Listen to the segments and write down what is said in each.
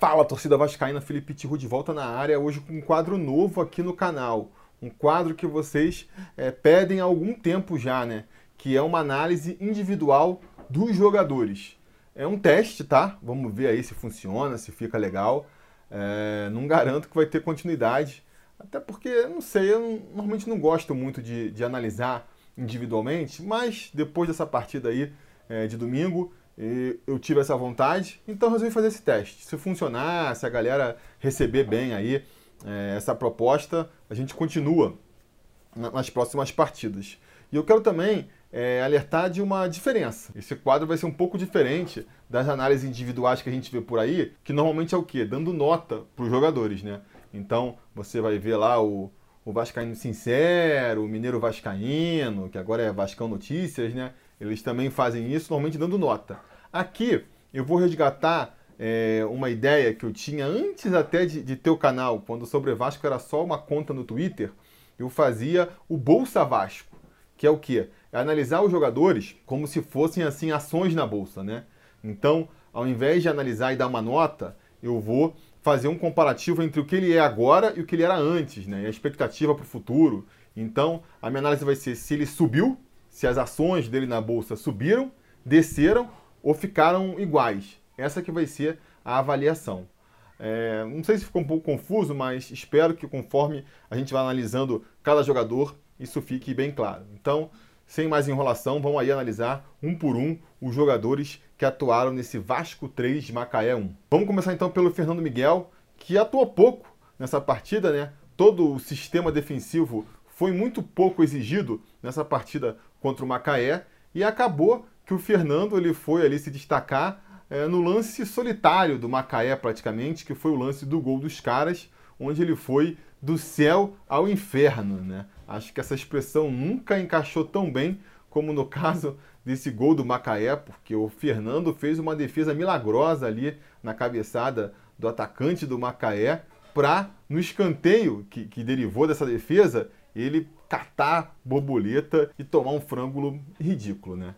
Fala, torcida vascaína, Felipe Tiru de volta na área, hoje com um quadro novo aqui no canal. Um quadro que vocês é, pedem há algum tempo já, né? Que é uma análise individual dos jogadores. É um teste, tá? Vamos ver aí se funciona, se fica legal. É, não garanto que vai ter continuidade, até porque, não sei, eu normalmente não gosto muito de, de, analisar individualmente, mas depois dessa partida aí é, de domingo, eu tive essa vontade, então resolvi fazer esse teste. Se funcionar, se a galera receber bem aí é, essa proposta, a gente continua nas próximas partidas. E eu quero também é, alertar de uma diferença. Esse quadro vai ser um pouco diferente das análises individuais que a gente vê por aí, que normalmente é o quê? Dando nota para os jogadores, né? Então, você vai ver lá o, o Vascaíno Sincero, o Mineiro Vascaíno, que agora é Vascão Notícias, né? Eles também fazem isso, normalmente dando nota. Aqui eu vou resgatar é, uma ideia que eu tinha antes até de, de ter o canal, quando o Sobre Vasco era só uma conta no Twitter, eu fazia o Bolsa Vasco, que é o quê? É analisar os jogadores como se fossem assim ações na bolsa, né? Então, ao invés de analisar e dar uma nota, eu vou fazer um comparativo entre o que ele é agora e o que ele era antes, né? E a expectativa para o futuro. Então, a minha análise vai ser se ele subiu, se as ações dele na bolsa subiram, desceram ou ficaram iguais. Essa que vai ser a avaliação. É, não sei se ficou um pouco confuso, mas espero que conforme a gente vai analisando cada jogador, isso fique bem claro. Então, sem mais enrolação, vamos aí analisar um por um os jogadores que atuaram nesse Vasco 3 de Macaé 1. Vamos começar então pelo Fernando Miguel, que atuou pouco nessa partida, né? Todo o sistema defensivo foi muito pouco exigido nessa partida contra o Macaé e acabou que o Fernando ele foi ali se destacar é, no lance solitário do Macaé, praticamente, que foi o lance do gol dos caras, onde ele foi do céu ao inferno. Né? Acho que essa expressão nunca encaixou tão bem como no caso desse gol do Macaé, porque o Fernando fez uma defesa milagrosa ali na cabeçada do atacante do Macaé para, no escanteio que, que derivou dessa defesa, ele catar borboleta e tomar um frango ridículo, né?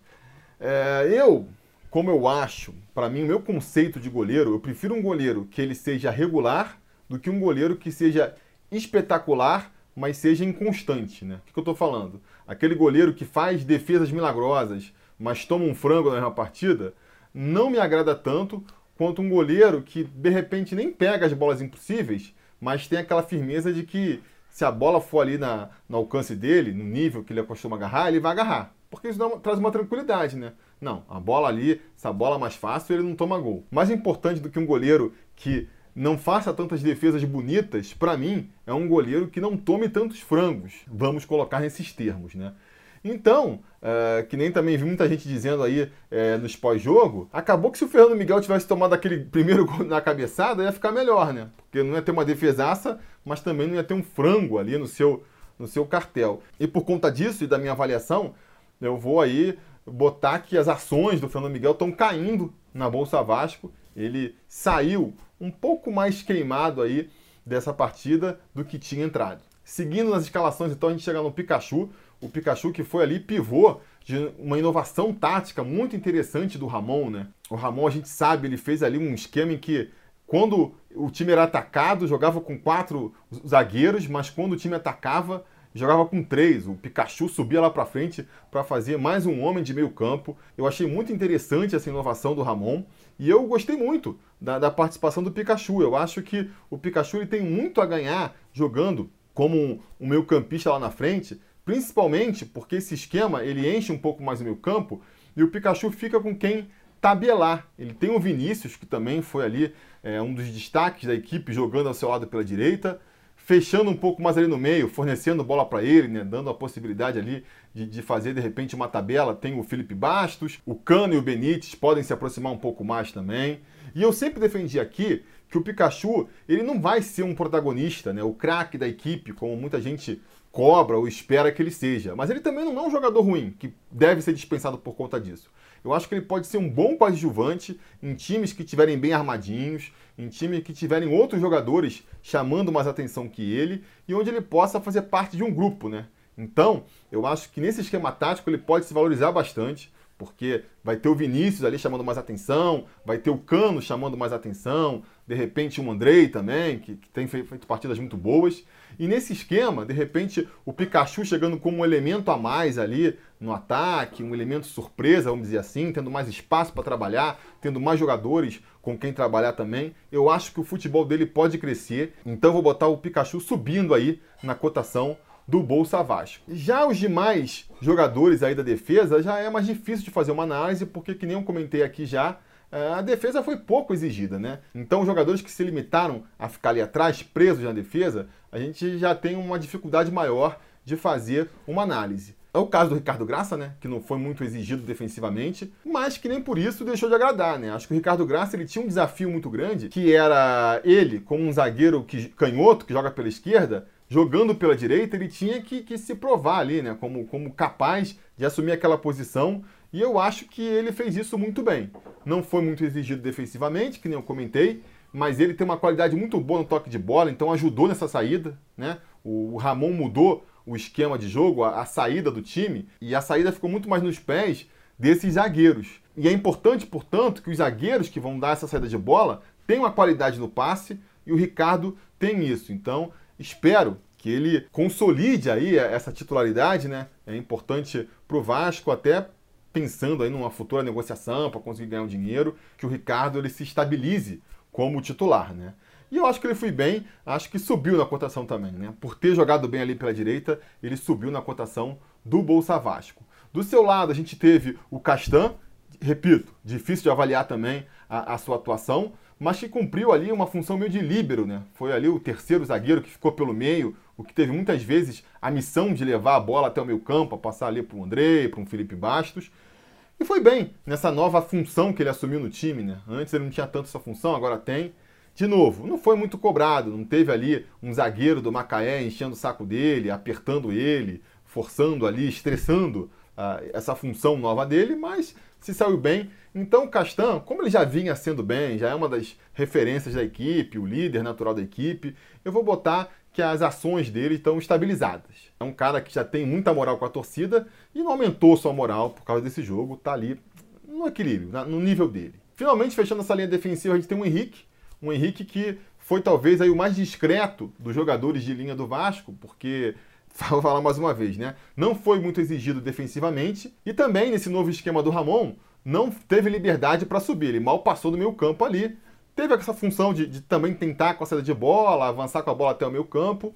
É, eu, como eu acho, para mim, o meu conceito de goleiro, eu prefiro um goleiro que ele seja regular do que um goleiro que seja espetacular, mas seja inconstante, né? O que eu estou falando? Aquele goleiro que faz defesas milagrosas, mas toma um frango na mesma partida, não me agrada tanto quanto um goleiro que de repente nem pega as bolas impossíveis, mas tem aquela firmeza de que se a bola for ali na, no alcance dele, no nível que ele acostuma agarrar, ele vai agarrar porque isso dá, traz uma tranquilidade, né? Não, a bola ali, essa bola mais fácil, ele não toma gol. Mais importante do que um goleiro que não faça tantas defesas bonitas, para mim, é um goleiro que não tome tantos frangos. Vamos colocar nesses termos, né? Então, é, que nem também vi muita gente dizendo aí é, nos pós-jogo, acabou que se o Fernando Miguel tivesse tomado aquele primeiro gol na cabeçada, ia ficar melhor, né? Porque não ia ter uma defesaça, mas também não ia ter um frango ali no seu, no seu cartel. E por conta disso e da minha avaliação, eu vou aí botar que as ações do Fernando Miguel estão caindo na Bolsa Vasco. Ele saiu um pouco mais queimado aí dessa partida do que tinha entrado. Seguindo nas escalações, então a gente chega no Pikachu, o Pikachu que foi ali pivô de uma inovação tática muito interessante do Ramon, né? O Ramon, a gente sabe, ele fez ali um esquema em que quando o time era atacado, jogava com quatro zagueiros, mas quando o time atacava, jogava com três. O Pikachu subia lá para frente para fazer mais um homem de meio campo. Eu achei muito interessante essa inovação do Ramon e eu gostei muito da, da participação do Pikachu. Eu acho que o Pikachu ele tem muito a ganhar jogando como um, um meio campista lá na frente, principalmente porque esse esquema ele enche um pouco mais o meio campo e o Pikachu fica com quem tabelar. Ele tem o Vinícius, que também foi ali é, um dos destaques da equipe jogando ao seu lado pela direita fechando um pouco mais ali no meio, fornecendo bola para ele, né, dando a possibilidade ali de, de, fazer de repente uma tabela. Tem o Felipe Bastos, o Cano e o Benítez podem se aproximar um pouco mais também. E eu sempre defendi aqui que o Pikachu ele não vai ser um protagonista, né, o craque da equipe, como muita gente cobra ou espera que ele seja. Mas ele também não é um jogador ruim, que deve ser dispensado por conta disso. Eu acho que ele pode ser um bom coadjuvante em times que estiverem bem armadinhos, em times que tiverem outros jogadores chamando mais atenção que ele e onde ele possa fazer parte de um grupo, né? Então, eu acho que nesse esquema tático ele pode se valorizar bastante, porque vai ter o Vinícius ali chamando mais atenção, vai ter o Cano chamando mais atenção, de repente o Andrei também, que, que tem feito partidas muito boas. E nesse esquema, de repente, o Pikachu chegando como um elemento a mais ali no ataque, um elemento surpresa, vamos dizer assim, tendo mais espaço para trabalhar, tendo mais jogadores com quem trabalhar também. Eu acho que o futebol dele pode crescer, então vou botar o Pikachu subindo aí na cotação do Bolsa Vasco. Já os demais jogadores aí da defesa já é mais difícil de fazer uma análise, porque que nem eu comentei aqui já, a defesa foi pouco exigida, né? Então, os jogadores que se limitaram a ficar ali atrás, presos na defesa, a gente já tem uma dificuldade maior de fazer uma análise. É o caso do Ricardo Graça, né? Que não foi muito exigido defensivamente, mas que nem por isso deixou de agradar, né? Acho que o Ricardo Graça ele tinha um desafio muito grande, que era ele, como um zagueiro que, canhoto que joga pela esquerda, jogando pela direita, ele tinha que, que se provar ali, né? Como, como capaz de assumir aquela posição e eu acho que ele fez isso muito bem. Não foi muito exigido defensivamente, que nem eu comentei, mas ele tem uma qualidade muito boa no toque de bola, então ajudou nessa saída. Né? O Ramon mudou o esquema de jogo, a, a saída do time, e a saída ficou muito mais nos pés desses zagueiros. E é importante, portanto, que os zagueiros que vão dar essa saída de bola tenham a qualidade no passe, e o Ricardo tem isso. Então, espero que ele consolide aí essa titularidade, né? É importante para o Vasco, até pensando aí numa futura negociação para conseguir ganhar um dinheiro, que o Ricardo ele se estabilize como titular, né? E eu acho que ele foi bem, acho que subiu na cotação também, né? Por ter jogado bem ali pela direita, ele subiu na cotação do Bolsa Vasco. Do seu lado, a gente teve o Castan, repito, difícil de avaliar também a, a sua atuação, mas que cumpriu ali uma função meio de líbero, né? Foi ali o terceiro zagueiro que ficou pelo meio, o que teve muitas vezes a missão de levar a bola até o meio campo, a passar ali para o André, para um Felipe Bastos. E foi bem nessa nova função que ele assumiu no time, né? Antes ele não tinha tanto essa função, agora tem. De novo, não foi muito cobrado, não teve ali um zagueiro do Macaé enchendo o saco dele, apertando ele, forçando ali, estressando uh, essa função nova dele, mas se saiu bem. Então o Castan, como ele já vinha sendo bem, já é uma das referências da equipe, o líder natural da equipe, eu vou botar que as ações dele estão estabilizadas. É um cara que já tem muita moral com a torcida e não aumentou sua moral por causa desse jogo, tá ali no equilíbrio, no nível dele. Finalmente, fechando essa linha defensiva, a gente tem o Henrique, um Henrique que foi talvez aí o mais discreto dos jogadores de linha do Vasco, porque vou falar mais uma vez, né? Não foi muito exigido defensivamente e também nesse novo esquema do Ramon não teve liberdade para subir, ele mal passou do meio campo ali teve essa função de, de, também tentar com a saída de bola, avançar com a bola até o meio campo.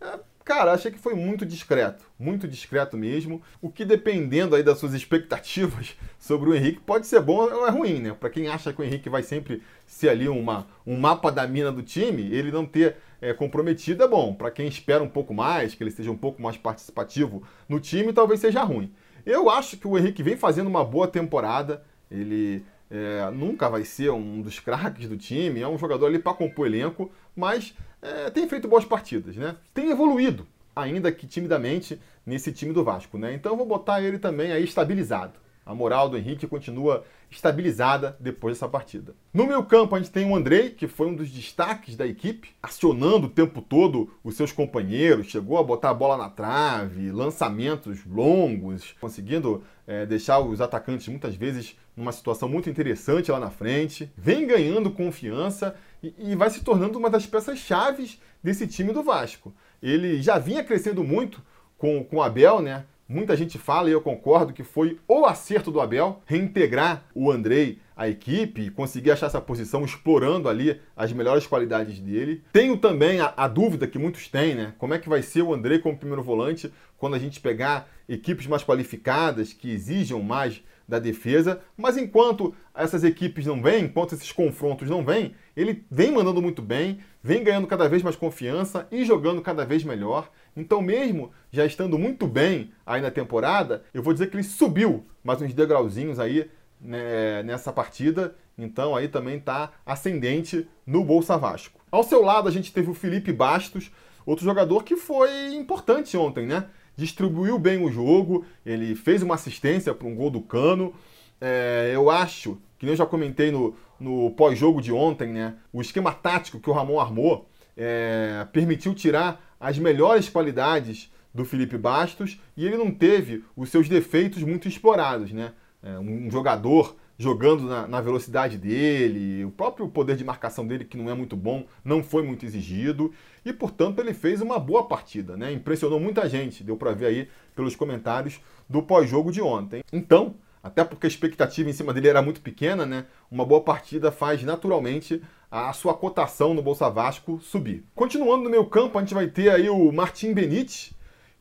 É, cara, achei que foi muito discreto, muito discreto mesmo. O que dependendo aí das suas expectativas sobre o Henrique pode ser bom ou é ruim, né? Para quem acha que o Henrique vai sempre ser ali uma, um mapa da mina do time, ele não ter é, comprometido é bom. Para quem espera um pouco mais, que ele seja um pouco mais participativo no time, talvez seja ruim. Eu acho que o Henrique vem fazendo uma boa temporada. Ele é, nunca vai ser um dos craques do time, é um jogador ali para compor elenco, mas é, tem feito boas partidas, né? Tem evoluído, ainda que timidamente, nesse time do Vasco, né? Então vou botar ele também aí estabilizado. A moral do Henrique continua estabilizada depois dessa partida. No meu campo, a gente tem o Andrei, que foi um dos destaques da equipe, acionando o tempo todo os seus companheiros, chegou a botar a bola na trave, lançamentos longos, conseguindo é, deixar os atacantes muitas vezes numa situação muito interessante lá na frente, vem ganhando confiança e, vai se tornando uma das peças chaves desse time do Vasco. Ele já vinha crescendo muito com, com o Abel, né? Muita gente fala, e eu concordo, que foi o acerto do Abel reintegrar o Andrei à equipe conseguir achar essa posição explorando ali as melhores qualidades dele. Tenho também a, a, dúvida que muitos têm, né? Como é que vai ser o Andrei como primeiro volante quando a gente pegar equipes mais qualificadas, que exijam mais da defesa, mas enquanto essas equipes não vêm, enquanto esses confrontos não vêm, ele vem mandando muito bem, vem ganhando cada vez mais confiança e jogando cada vez melhor. Então, mesmo já estando muito bem aí na temporada, eu vou dizer que ele subiu mais uns degrauzinhos aí né, nessa partida. Então, aí também está ascendente no Bolsa Vasco. Ao seu lado, a gente teve o Felipe Bastos, outro jogador que foi importante ontem, né? Distribuiu bem o jogo, ele fez uma assistência para um gol do Cano. É, eu acho, que eu já comentei no, no pós-jogo de ontem, né? O esquema tático que o Ramon armou é, permitiu tirar as melhores qualidades do Felipe Bastos e ele não teve os seus defeitos muito explorados, né? é, um jogador jogando na, na, velocidade dele, o próprio poder de marcação dele, que não é muito bom, não foi muito exigido, e portanto ele fez uma boa partida, né? Impressionou muita gente, deu para ver aí pelos comentários do pós-jogo de ontem. Então, até porque a expectativa em cima dele era muito pequena, né? Uma boa partida faz naturalmente a sua cotação no Bolsa Vasco subir. Continuando no meu campo, a gente vai ter aí o Martim Benítez,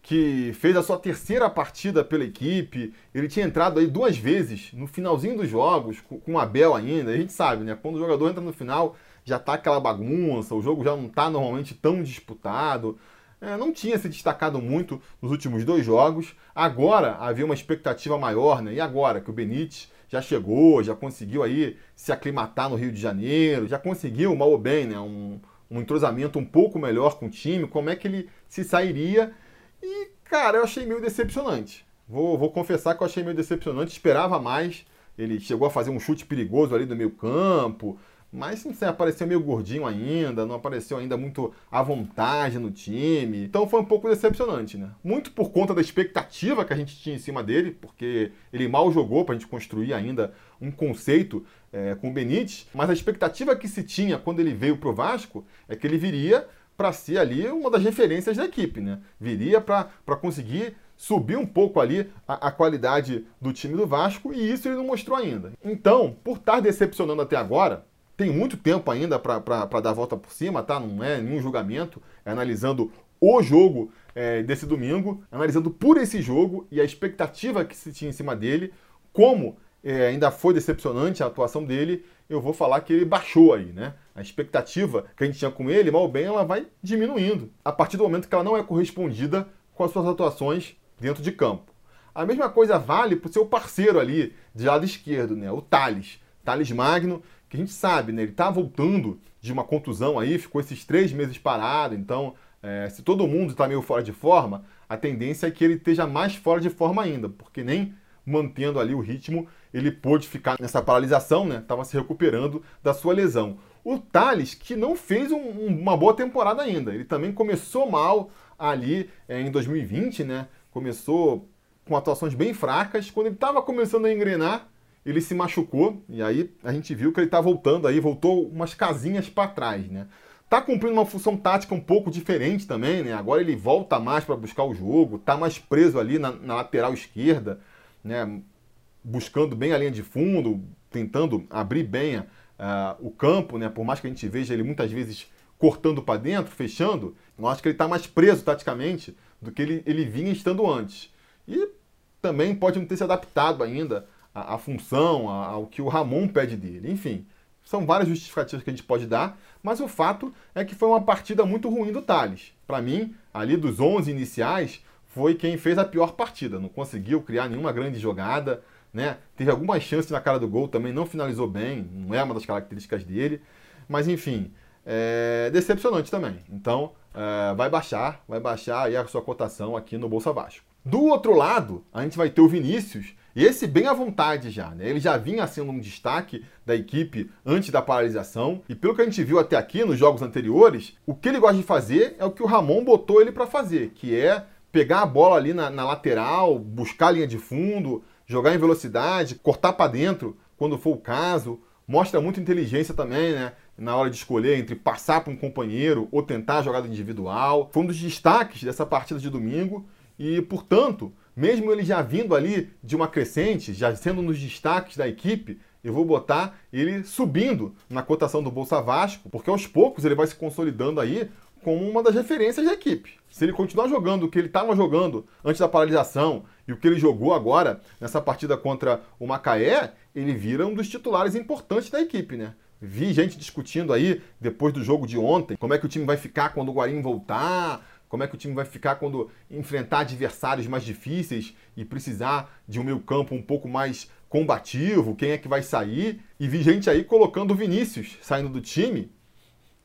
que fez a sua terceira partida pela equipe. Ele tinha entrado aí duas vezes no finalzinho dos jogos, com o Abel ainda. A gente sabe, né? Quando o jogador entra no final, já tá aquela bagunça, o jogo já não tá normalmente tão disputado. É, não tinha se destacado muito nos últimos dois jogos. Agora havia uma expectativa maior, né? E agora que o Benítez já chegou, já conseguiu aí se aclimatar no Rio de Janeiro, já conseguiu, mal ou bem, né? Um, um entrosamento um pouco melhor com o time, como é que ele se sairia e, cara, eu achei meio decepcionante. Vou, vou confessar que eu achei meio decepcionante, esperava mais. Ele chegou a fazer um chute perigoso ali do meio campo, mas sei, apareceu meio gordinho ainda, não apareceu ainda muito à vontade no time. Então foi um pouco decepcionante, né? Muito por conta da expectativa que a gente tinha em cima dele, porque ele mal jogou para a gente construir ainda um conceito é, com o Benítez, mas a expectativa que se tinha quando ele veio para o Vasco é que ele viria para ser ali uma das referências da equipe, né? Viria para conseguir subir um pouco ali a, a, qualidade do time do Vasco e isso ele não mostrou ainda. Então, por estar decepcionando até agora, tem muito tempo ainda para dar a volta por cima, tá? Não é nenhum julgamento, é analisando o jogo é, desse domingo, analisando por esse jogo e a expectativa que se tinha em cima dele, como é, ainda foi decepcionante a atuação dele, eu vou falar que ele baixou aí, né? A expectativa que a gente tinha com ele, mal ou bem, ela vai diminuindo a partir do momento que ela não é correspondida com as suas atuações dentro de campo. A mesma coisa vale para o seu parceiro ali, de lado esquerdo, né? O Thales. Thales Magno, que a gente sabe, né? Ele está voltando de uma contusão aí, ficou esses três meses parado, então é, se todo mundo está meio fora de forma, a tendência é que ele esteja mais fora de forma ainda, porque nem mantendo ali o ritmo, ele pôde ficar nessa paralisação, né? Estava se recuperando da sua lesão. O Thales, que não fez um, uma boa temporada ainda, ele também começou mal ali é, em 2020, né? Começou com atuações bem fracas. Quando ele estava começando a engrenar, ele se machucou e aí a gente viu que ele está voltando aí, voltou umas casinhas para trás, né? Tá cumprindo uma função tática um pouco diferente também, né? Agora ele volta mais para buscar o jogo, tá mais preso ali na, na lateral esquerda né, buscando bem a linha de fundo, tentando abrir bem uh, o campo, né, por mais que a gente veja ele muitas vezes cortando para dentro, fechando, eu acho que ele está mais preso taticamente do que ele, ele vinha estando antes. E também pode não ter se adaptado ainda à, à função, ao que o Ramon pede dele. Enfim, são várias justificativas que a gente pode dar, mas o fato é que foi uma partida muito ruim do Thales. Para mim, ali dos 11 iniciais, foi quem fez a pior partida. Não conseguiu criar nenhuma grande jogada, né? Teve algumas chances na cara do gol, também não finalizou bem, não é uma das características dele. Mas enfim, é decepcionante também. Então, é, vai baixar, vai baixar aí a sua cotação aqui no Bolsa Vasco. Do outro lado, a gente vai ter o Vinícius, e esse bem à vontade já, né? Ele já vinha sendo um destaque da equipe antes da paralisação, e pelo que a gente viu até aqui nos jogos anteriores, o que ele gosta de fazer é o que o Ramon botou ele para fazer, que é pegar a bola ali na, na lateral, buscar a linha de fundo, jogar em velocidade, cortar para dentro quando for o caso. Mostra muita inteligência também, né? Na hora de escolher entre passar para um companheiro ou tentar a jogada individual. Foi um dos destaques dessa partida de domingo e, portanto, mesmo ele já vindo ali de uma crescente, já sendo dos destaques da equipe, eu vou botar ele subindo na cotação do Bolsa Vasco, porque aos poucos ele vai se consolidando aí como uma das referências da equipe. Se ele continuar jogando o que ele estava jogando antes da paralisação e o que ele jogou agora nessa partida contra o Macaé, ele vira um dos titulares importantes da equipe, né? Vi gente discutindo aí, depois do jogo de ontem, como é que o time vai ficar quando o Guarim voltar, como é que o time vai ficar quando enfrentar adversários mais difíceis e precisar de um meio campo um pouco mais combativo, quem é que vai sair. E vi gente aí colocando o Vinícius saindo do time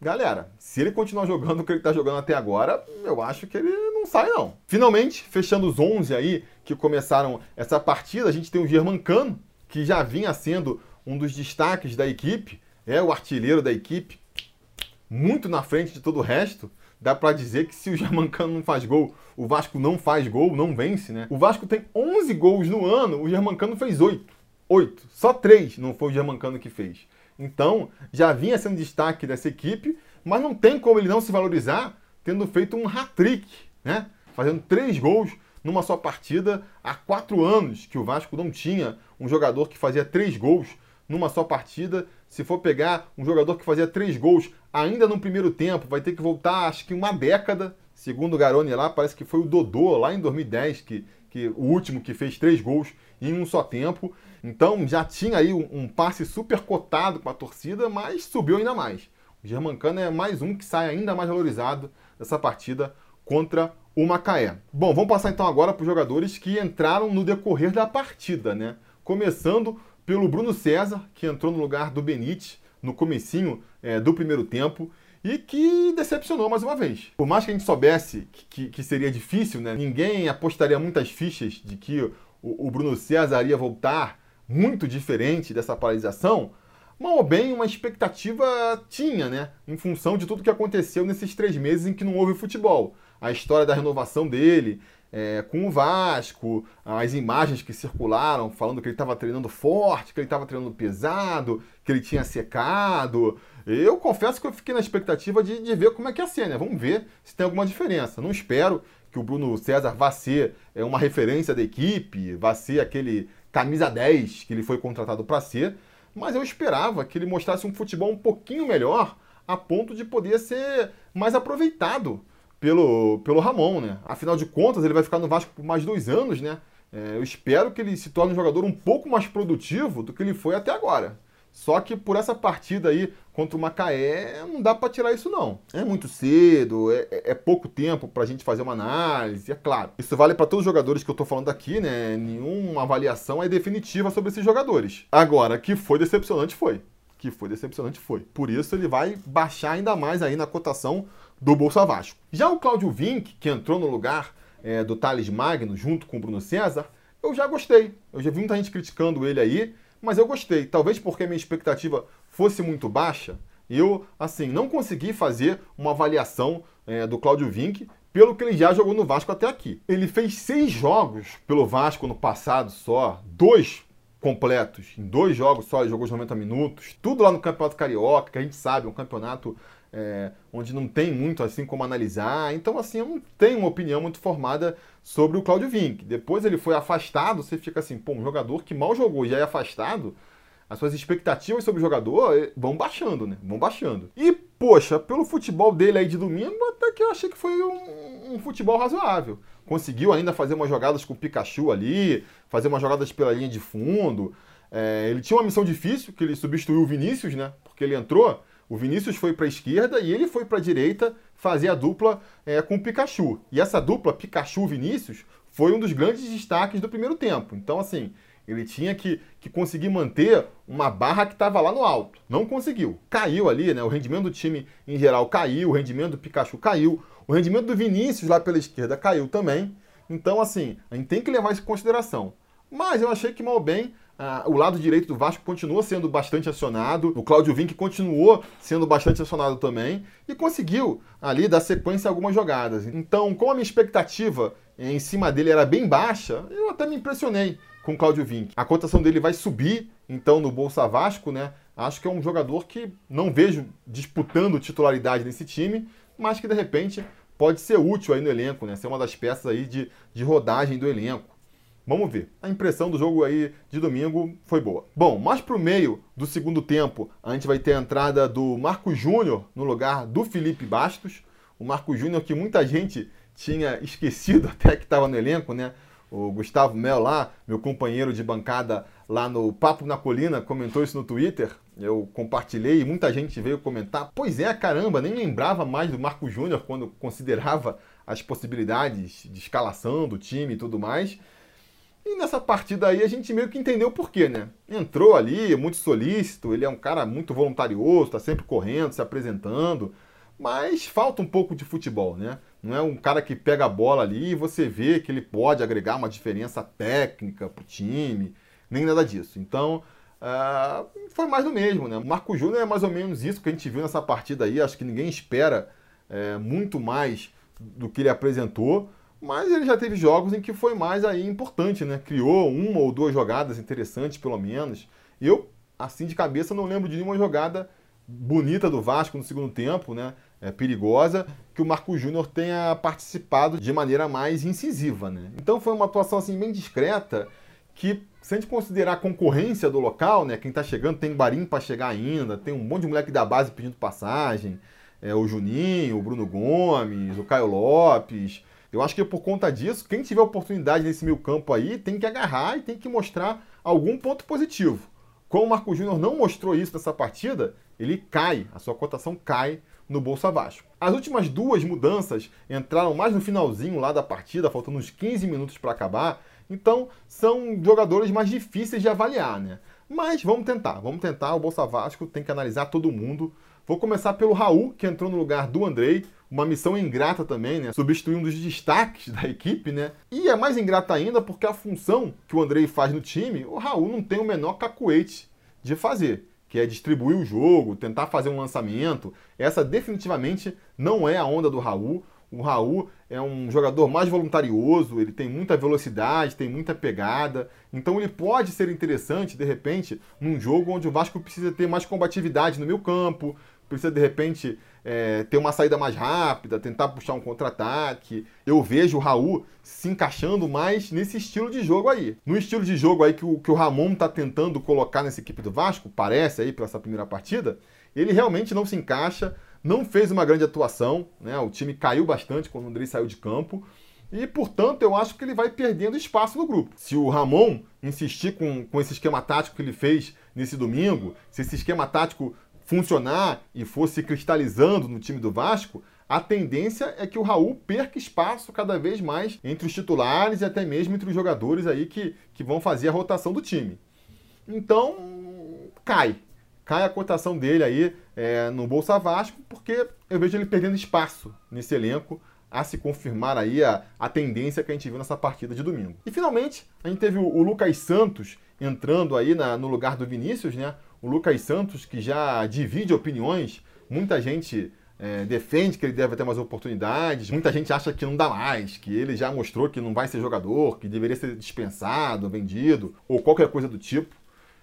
galera, se ele continuar jogando o que ele está jogando até agora, eu acho que ele não sai não. Finalmente, fechando os 11 aí que começaram essa partida, a gente tem o Germancano, que já vinha sendo um dos destaques da equipe, é o artilheiro da equipe, muito na frente de todo o resto. Dá para dizer que se o Germancano não faz gol, o Vasco não faz gol, não vence, né? O Vasco tem 11 gols no ano, o Germancano fez 8. Oito. Só três não foi o Germancano que fez. Então, já vinha sendo destaque dessa equipe, mas não tem como ele não se valorizar tendo feito um hat-trick, né? Fazendo três gols numa só partida. Há quatro anos que o Vasco não tinha um jogador que fazia três gols numa só partida. Se for pegar um jogador que fazia três gols ainda no primeiro tempo, vai ter que voltar acho que uma década. Segundo o Garoni lá, parece que foi o Dodô lá em 2010, que, que o último que fez três gols em um só tempo. Então já tinha aí um, um passe super cotado com a torcida, mas subiu ainda mais. O Germancano é mais um que sai ainda mais valorizado dessa partida contra o Macaé. Bom, vamos passar então agora para os jogadores que entraram no decorrer da partida, né? Começando pelo Bruno César, que entrou no lugar do Benite no comecinho é, do primeiro tempo e que decepcionou mais uma vez. Por mais que a gente soubesse que, que, que seria difícil, né? ninguém apostaria muitas fichas de que o, o Bruno César ia voltar muito diferente dessa paralisação, mal ou bem uma expectativa tinha, né? Em função de tudo que aconteceu nesses três meses em que não houve futebol. A história da renovação dele é, com o Vasco, as imagens que circularam falando que ele estava treinando forte, que ele estava treinando pesado, que ele tinha secado. Eu confesso que eu fiquei na expectativa de, de ver como é que ia ser, né? Vamos ver se tem alguma diferença. Não espero que o Bruno César vá ser é, uma referência da equipe, vá ser aquele camisa 10 que ele foi contratado para ser, mas eu esperava que ele mostrasse um futebol um pouquinho melhor a ponto de poder ser mais aproveitado pelo, pelo Ramon, né? Afinal de contas, ele vai ficar no Vasco por mais dois anos, né? É, eu espero que ele se torne um jogador um pouco mais produtivo do que ele foi até agora. Só que por essa partida aí contra o Macaé, não dá para tirar isso não. É muito cedo, é, é, é pouco tempo para a gente fazer uma análise, é claro. Isso vale para todos os jogadores que eu estou falando aqui, né? Nenhuma avaliação é definitiva sobre esses jogadores. Agora, que foi decepcionante, foi. Que foi decepcionante, foi. Por isso ele vai baixar ainda mais aí na cotação do Bolsa Vasco. Já o Cláudio Vinck, que entrou no lugar é, do Thales Magno junto com o Bruno César, eu já gostei. Eu já vi muita gente criticando ele aí, mas eu gostei. Talvez porque a minha expectativa fosse muito baixa, eu, assim, não consegui fazer uma avaliação é, do Cláudio Vinck pelo que ele já jogou no Vasco até aqui. Ele fez seis jogos pelo Vasco no passado só, dois completos, em dois jogos só, ele jogou os 90 minutos, tudo lá no Campeonato Carioca, que a gente sabe, é um campeonato é, onde não tem muito assim como analisar. Então, assim, eu não tenho uma opinião muito formada sobre o Claudio Vinck. Depois ele foi afastado, você fica assim, pô, um jogador que mal jogou já é afastado, as suas expectativas sobre o jogador eh, vão baixando, né? Vão baixando. E, poxa, pelo futebol dele aí de domingo, até que eu achei que foi um, um futebol razoável. Conseguiu ainda fazer umas jogadas com o Pikachu ali, fazer umas jogadas pela linha de fundo. É, ele tinha uma missão difícil, que ele substituiu o Vinícius, né? Porque ele entrou o Vinícius foi para a esquerda e ele foi para a direita fazer a dupla é, com o Pikachu. E essa dupla Pikachu-Vinícius foi um dos grandes destaques do primeiro tempo. Então, assim, ele tinha que, que conseguir manter uma barra que estava lá no alto. Não conseguiu. Caiu ali, né? O rendimento do time em geral caiu, o rendimento do Pikachu caiu, o rendimento do Vinícius lá pela esquerda caiu também. Então, assim, a gente tem que levar isso em consideração. Mas eu achei que mal bem ah, o lado direito do Vasco continua sendo bastante acionado, o Cláudio Vinck continuou sendo bastante acionado também e conseguiu ali dar sequência a algumas jogadas. Então, como a minha expectativa em cima dele era bem baixa, eu até me impressionei com o Cláudio Vinck. A cotação dele vai subir, então, no Bolsa Vasco, né? Acho que é um jogador que não vejo disputando titularidade nesse time, mas que de repente pode ser útil aí no elenco, né? Ser uma das peças aí de, de rodagem do elenco. Vamos ver. A impressão do jogo aí de domingo foi boa. Bom, mais pro meio do segundo tempo, a gente vai ter a entrada do Marco Júnior no lugar do Felipe Bastos. O Marco Júnior que muita gente tinha esquecido até que estava no elenco, né? O Gustavo Mel lá, meu companheiro de bancada lá no Papo na Colina, comentou isso no Twitter. Eu compartilhei e muita gente veio comentar. Pois é, caramba, nem lembrava mais do Marco Júnior quando considerava as possibilidades de escalação do time e tudo mais. E nessa partida aí a gente meio que entendeu o porquê, né? Entrou ali, muito solícito, ele é um cara muito voluntarioso, tá sempre correndo, se apresentando, mas falta um pouco de futebol, né? Não é um cara que pega a bola ali e você vê que ele pode agregar uma diferença técnica pro time, nem nada disso. Então, uh, foi mais do mesmo, né? O Marco Júnior é mais ou menos isso que a gente viu nessa partida aí, acho que ninguém espera é, muito mais do que ele apresentou mas ele já teve jogos em que foi mais aí importante, né? Criou uma ou duas jogadas interessantes, pelo menos. Eu, assim de cabeça, não lembro de nenhuma jogada bonita do Vasco no segundo tempo, né? É, perigosa, que o Marco Júnior tenha participado de maneira mais incisiva, né? Então foi uma atuação assim bem discreta que se a gente considerar a concorrência do local, né? Quem tá chegando tem Barim para chegar ainda, tem um monte de moleque da base pedindo passagem, é, o Juninho, o Bruno Gomes, o Caio Lopes, eu acho que por conta disso, quem tiver oportunidade nesse meio campo aí tem que agarrar e tem que mostrar algum ponto positivo. Como o Marco Júnior não mostrou isso nessa partida, ele cai, a sua cotação cai no Bolsa Vasco. As últimas duas mudanças entraram mais no finalzinho lá da partida, faltando uns 15 minutos para acabar, então são jogadores mais difíceis de avaliar, né? Mas vamos tentar, vamos tentar. O Bolsa Vasco tem que analisar todo mundo. Vou começar pelo Raul, que entrou no lugar do Andrei uma missão ingrata também, né? Substituir um dos destaques da equipe, né? E é mais ingrata ainda porque a função que o Andrei faz no time, o Raul não tem o menor cacuete de fazer, que é distribuir o jogo, tentar fazer um lançamento. Essa definitivamente não é a onda do Raul. O Raul é um jogador mais voluntarioso, ele tem muita velocidade, tem muita pegada, então ele pode ser interessante, de repente, num jogo onde o Vasco precisa ter mais combatividade no meio campo, precisa de repente é, ter uma saída mais rápida, tentar puxar um contra-ataque. Eu vejo o Raul se encaixando mais nesse estilo de jogo aí. No estilo de jogo aí que o, que o Ramon está tentando colocar nessa equipe do Vasco, parece aí para essa primeira partida, ele realmente não se encaixa, não fez uma grande atuação, né? O time caiu bastante quando o André saiu de campo. E, portanto, eu acho que ele vai perdendo espaço no grupo. Se o Ramon insistir com, com esse esquema tático que ele fez nesse domingo, se esse esquema tático funcionar e fosse cristalizando no time do Vasco, a tendência é que o Raul perca espaço cada vez mais entre os titulares e até mesmo entre os jogadores aí que, que vão fazer a rotação do time. Então, cai. Cai a cotação dele aí é, no Bolsa Vasco, porque eu vejo ele perdendo espaço nesse elenco a se confirmar aí a, a tendência que a gente viu nessa partida de domingo. E finalmente, a gente teve o, o Lucas Santos entrando aí na, no lugar do Vinícius, né? O Lucas Santos, que já divide opiniões, muita gente é, defende que ele deve ter mais oportunidades, muita gente acha que não dá mais, que ele já mostrou que não vai ser jogador, que deveria ser dispensado, vendido, ou qualquer coisa do tipo.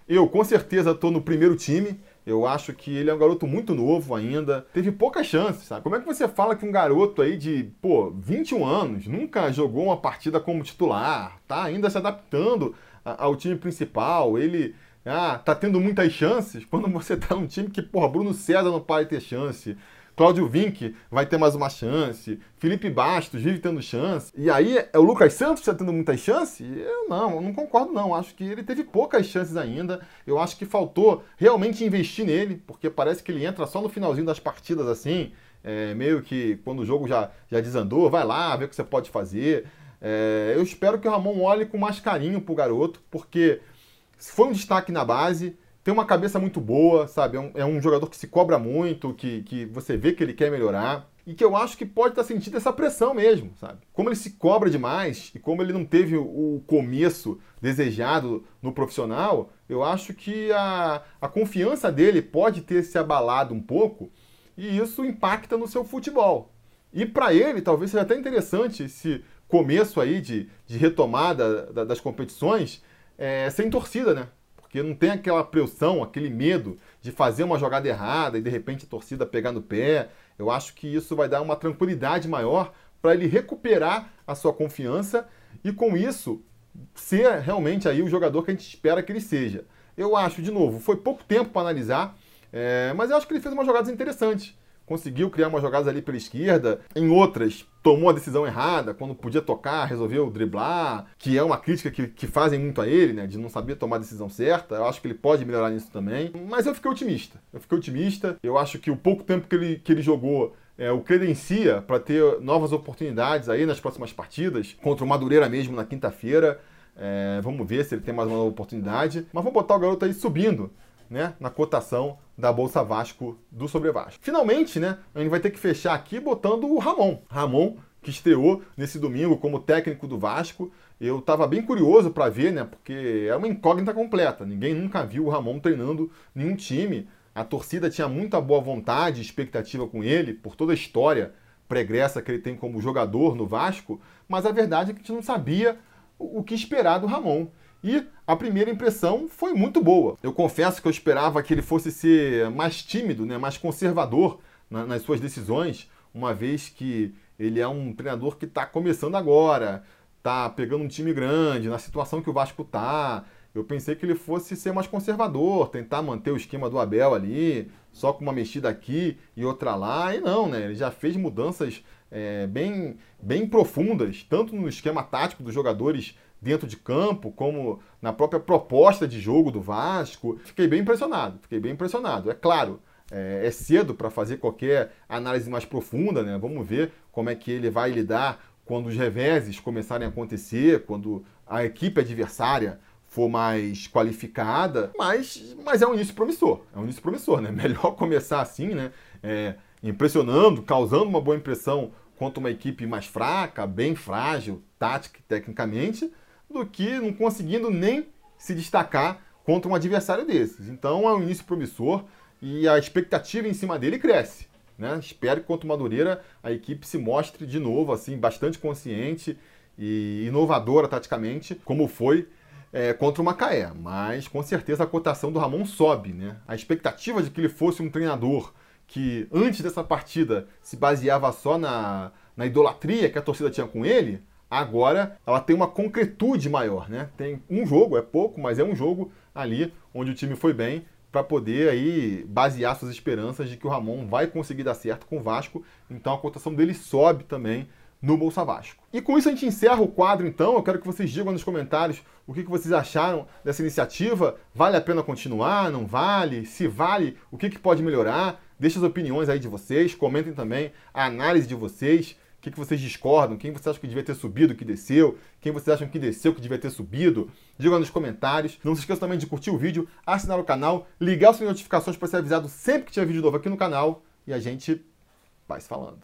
Eu, com certeza, estou no primeiro time. Eu acho que ele é um garoto muito novo ainda. Teve poucas chances, sabe? Como é que você fala que um garoto aí de, pô, 21 anos, nunca jogou uma partida como titular, tá ainda se adaptando ao time principal, ele ah, tá tendo muitas chances, quando você tá num time que, porra, Bruno César não pode ter chance, Cláudio Vinck vai ter mais uma chance, Felipe Bastos vive tendo chance, e aí é o Lucas Santos está tendo muitas chances? Eu não, eu não concordo não, acho que ele teve poucas chances ainda, eu acho que faltou realmente investir nele, porque parece que ele entra só no finalzinho das partidas assim, é, meio que quando o jogo já, já desandou, vai lá, vê o que você pode fazer. É, eu espero que o Ramon olhe com mais carinho pro garoto, porque foi um destaque na base, tem uma cabeça muito boa, sabe? É um, é um, jogador que se cobra muito, que, que você vê que ele quer melhorar. E que eu acho que pode estar sentindo essa pressão mesmo, sabe? Como ele se cobra demais e como ele não teve o começo desejado no profissional, eu acho que a, a confiança dele pode ter se abalado um pouco e isso impacta no seu futebol. E para ele, talvez seja até interessante esse começo aí de, de retomada das competições é, sem torcida, né? Porque não tem aquela pressão, aquele medo de fazer uma jogada errada e de repente a torcida pegar no pé. Eu acho que isso vai dar uma tranquilidade maior para ele recuperar a sua confiança e com isso ser realmente aí o jogador que a gente espera que ele seja. Eu acho, de novo, foi pouco tempo para analisar, é, mas eu acho que ele fez umas jogadas interessantes conseguiu criar uma jogada ali pela esquerda, em outras tomou a decisão errada, quando podia tocar, resolveu driblar, que é uma crítica que, que fazem muito a ele, né, de não saber tomar a decisão certa. Eu acho que ele pode melhorar nisso também, mas eu fiquei otimista. Eu fiquei otimista. Eu acho que o pouco tempo que ele, que ele jogou é, o credencia para ter novas oportunidades aí nas próximas partidas, contra o Madureira mesmo na quinta-feira. É, vamos ver se ele tem mais uma oportunidade. Mas vamos botar o garoto aí subindo né, na cotação da Bolsa Vasco do Sobre Vasco. Finalmente, né, a gente vai ter que fechar aqui botando o Ramon. Ramon, que estreou nesse domingo como técnico do Vasco. Eu estava bem curioso para ver, né, porque é uma incógnita completa. Ninguém nunca viu o Ramon treinando nenhum time. A torcida tinha muita boa vontade, expectativa com ele, por toda a história pregressa que ele tem como jogador no Vasco, mas a verdade é que a gente não sabia o que esperar do Ramon. E a primeira impressão foi muito boa. Eu confesso que eu esperava que ele fosse ser mais tímido, né, mais conservador na, nas suas decisões, uma vez que ele é um treinador que está começando agora, está pegando um time grande, na situação que o Vasco está. Eu pensei que ele fosse ser mais conservador, tentar manter o esquema do Abel ali, só com uma mexida aqui e outra lá. E não, né? Ele já fez mudanças é, bem, bem profundas, tanto no esquema tático dos jogadores dentro de campo, como na própria proposta de jogo do Vasco. Fiquei bem impressionado, fiquei bem impressionado. É claro, é, é cedo para fazer qualquer análise mais profunda, né? Vamos ver como é que ele vai lidar quando os reveses começarem a acontecer, quando a equipe adversária for mais qualificada, mas, mas é um início promissor, é um início promissor, né? Melhor começar assim, né? É, impressionando, causando uma boa impressão contra uma equipe mais fraca, bem frágil, tática e tecnicamente, do que não conseguindo nem se destacar contra um adversário desses. Então é um início promissor e a expectativa em cima dele cresce. Né? Espero que contra o Madureira a equipe se mostre de novo assim bastante consciente e inovadora taticamente, como foi é, contra o Macaé. Mas com certeza a cotação do Ramon sobe. Né? A expectativa de que ele fosse um treinador que antes dessa partida se baseava só na, na idolatria que a torcida tinha com ele, agora ela tem uma concretude maior, né? Tem um jogo, é pouco, mas é um jogo ali onde o time foi bem para poder aí basear suas esperanças de que o Ramon vai conseguir dar certo com o Vasco. Então a cotação dele sobe também no Bolsa Vasco. E com isso a gente encerra o quadro, então. Eu quero que vocês digam nos comentários o que, vocês acharam dessa iniciativa. Vale a pena continuar? Não vale? Se vale, o que, que pode melhorar? Deixem as opiniões aí de vocês, comentem também a análise de vocês. O que, que vocês discordam? Quem vocês acham que devia ter subido, que desceu? Quem vocês acham que desceu, que devia ter subido? Digam nos comentários. Não se esqueçam também de curtir o vídeo, assinar o canal, ligar as notificações para ser avisado sempre que tiver vídeo novo aqui no canal. E a gente vai se falando.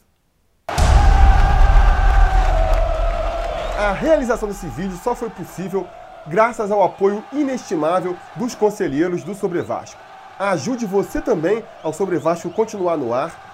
A realização desse vídeo só foi possível graças ao apoio inestimável dos conselheiros do Sobre Vasco. Ajude você também ao Sobre Vasco continuar no ar,